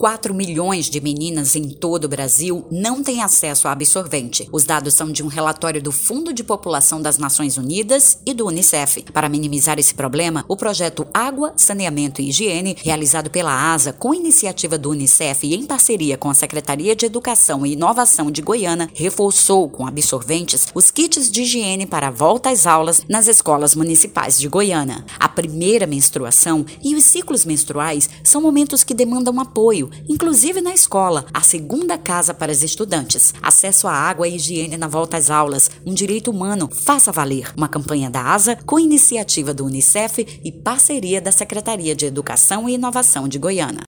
4 milhões de meninas em todo o Brasil não têm acesso a absorvente. Os dados são de um relatório do Fundo de População das Nações Unidas e do Unicef. Para minimizar esse problema, o projeto Água, Saneamento e Higiene, realizado pela ASA com iniciativa do Unicef e em parceria com a Secretaria de Educação e Inovação de Goiânia, reforçou com absorventes os kits de higiene para a volta às aulas nas escolas municipais de Goiânia. A primeira menstruação e os ciclos menstruais são momentos que demandam apoio, inclusive na escola, a segunda casa para os estudantes. Acesso à água e higiene na volta às aulas, um direito humano, faça valer. Uma campanha da ASA com iniciativa do Unicef e parceria da Secretaria de Educação e Inovação de Goiânia.